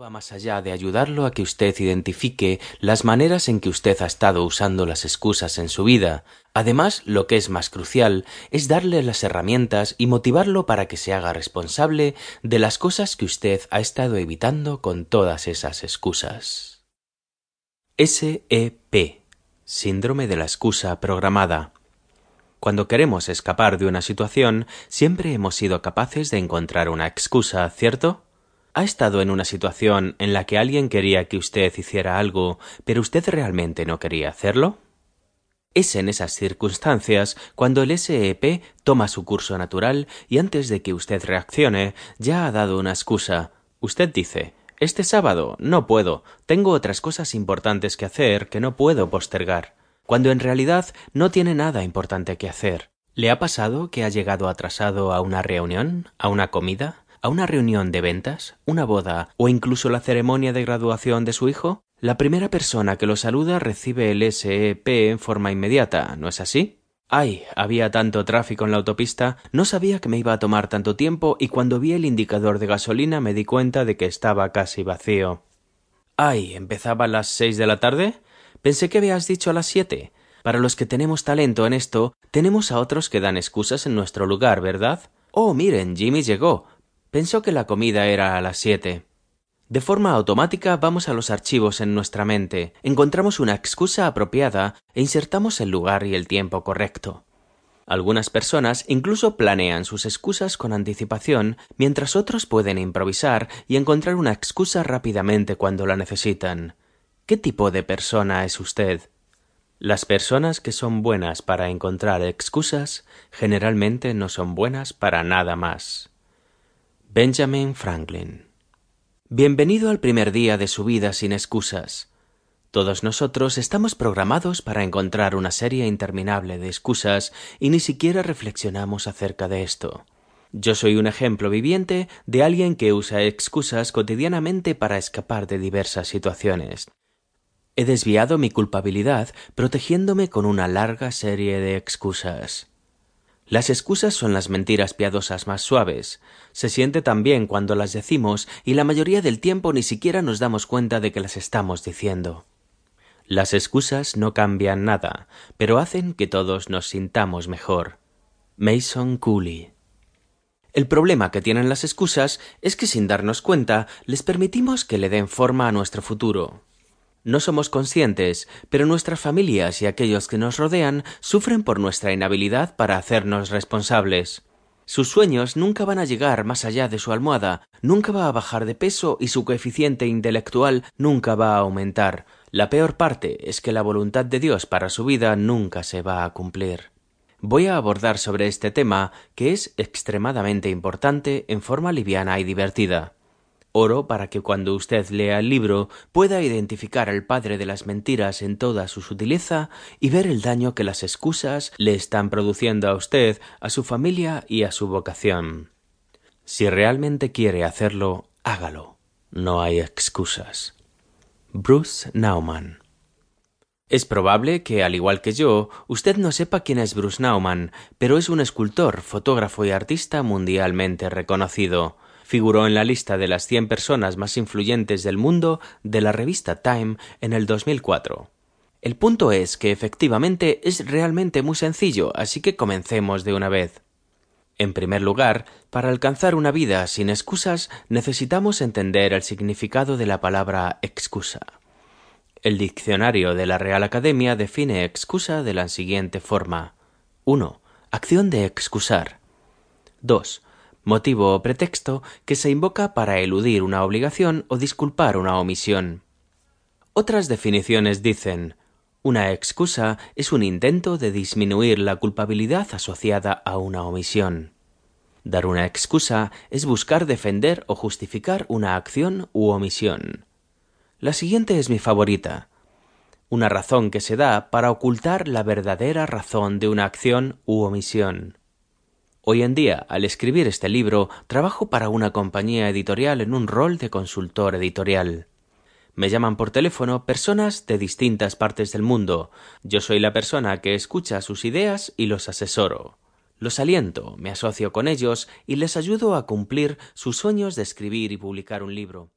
va más allá de ayudarlo a que usted identifique las maneras en que usted ha estado usando las excusas en su vida. Además, lo que es más crucial es darle las herramientas y motivarlo para que se haga responsable de las cosas que usted ha estado evitando con todas esas excusas. SEP Síndrome de la excusa programada. Cuando queremos escapar de una situación, siempre hemos sido capaces de encontrar una excusa, ¿cierto? ¿Ha estado en una situación en la que alguien quería que usted hiciera algo, pero usted realmente no quería hacerlo? Es en esas circunstancias cuando el SEP toma su curso natural y antes de que usted reaccione ya ha dado una excusa. Usted dice Este sábado no puedo, tengo otras cosas importantes que hacer que no puedo postergar, cuando en realidad no tiene nada importante que hacer. ¿Le ha pasado que ha llegado atrasado a una reunión, a una comida, a una reunión de ventas, una boda o incluso la ceremonia de graduación de su hijo, la primera persona que lo saluda recibe el SEP en forma inmediata, ¿no es así? Ay, había tanto tráfico en la autopista, no sabía que me iba a tomar tanto tiempo y cuando vi el indicador de gasolina me di cuenta de que estaba casi vacío. Ay, ¿empezaba a las seis de la tarde? Pensé que habías dicho a las siete. Para los que tenemos talento en esto, tenemos a otros que dan excusas en nuestro lugar, ¿verdad? Oh, miren, Jimmy llegó. Pensó que la comida era a las siete. De forma automática vamos a los archivos en nuestra mente, encontramos una excusa apropiada e insertamos el lugar y el tiempo correcto. Algunas personas incluso planean sus excusas con anticipación, mientras otros pueden improvisar y encontrar una excusa rápidamente cuando la necesitan. ¿Qué tipo de persona es usted? Las personas que son buenas para encontrar excusas generalmente no son buenas para nada más. Benjamin Franklin. Bienvenido al primer día de su vida sin excusas. Todos nosotros estamos programados para encontrar una serie interminable de excusas y ni siquiera reflexionamos acerca de esto. Yo soy un ejemplo viviente de alguien que usa excusas cotidianamente para escapar de diversas situaciones. He desviado mi culpabilidad protegiéndome con una larga serie de excusas. Las excusas son las mentiras piadosas más suaves. Se siente tan bien cuando las decimos y la mayoría del tiempo ni siquiera nos damos cuenta de que las estamos diciendo. Las excusas no cambian nada, pero hacen que todos nos sintamos mejor. Mason Cooley. El problema que tienen las excusas es que sin darnos cuenta les permitimos que le den forma a nuestro futuro. No somos conscientes, pero nuestras familias y aquellos que nos rodean sufren por nuestra inhabilidad para hacernos responsables. Sus sueños nunca van a llegar más allá de su almohada, nunca va a bajar de peso y su coeficiente intelectual nunca va a aumentar. La peor parte es que la voluntad de Dios para su vida nunca se va a cumplir. Voy a abordar sobre este tema, que es extremadamente importante, en forma liviana y divertida. Oro para que cuando usted lea el libro pueda identificar al padre de las mentiras en toda su sutileza y ver el daño que las excusas le están produciendo a usted, a su familia y a su vocación. Si realmente quiere hacerlo, hágalo. No hay excusas. Bruce Nauman es probable que, al igual que yo, usted no sepa quién es Bruce Nauman, pero es un escultor, fotógrafo y artista mundialmente reconocido figuró en la lista de las 100 personas más influyentes del mundo de la revista Time en el 2004. El punto es que efectivamente es realmente muy sencillo, así que comencemos de una vez. En primer lugar, para alcanzar una vida sin excusas necesitamos entender el significado de la palabra excusa. El diccionario de la Real Academia define excusa de la siguiente forma. 1. Acción de excusar. 2 motivo o pretexto que se invoca para eludir una obligación o disculpar una omisión. Otras definiciones dicen una excusa es un intento de disminuir la culpabilidad asociada a una omisión. Dar una excusa es buscar defender o justificar una acción u omisión. La siguiente es mi favorita. Una razón que se da para ocultar la verdadera razón de una acción u omisión. Hoy en día, al escribir este libro, trabajo para una compañía editorial en un rol de consultor editorial. Me llaman por teléfono personas de distintas partes del mundo. Yo soy la persona que escucha sus ideas y los asesoro. Los aliento, me asocio con ellos y les ayudo a cumplir sus sueños de escribir y publicar un libro.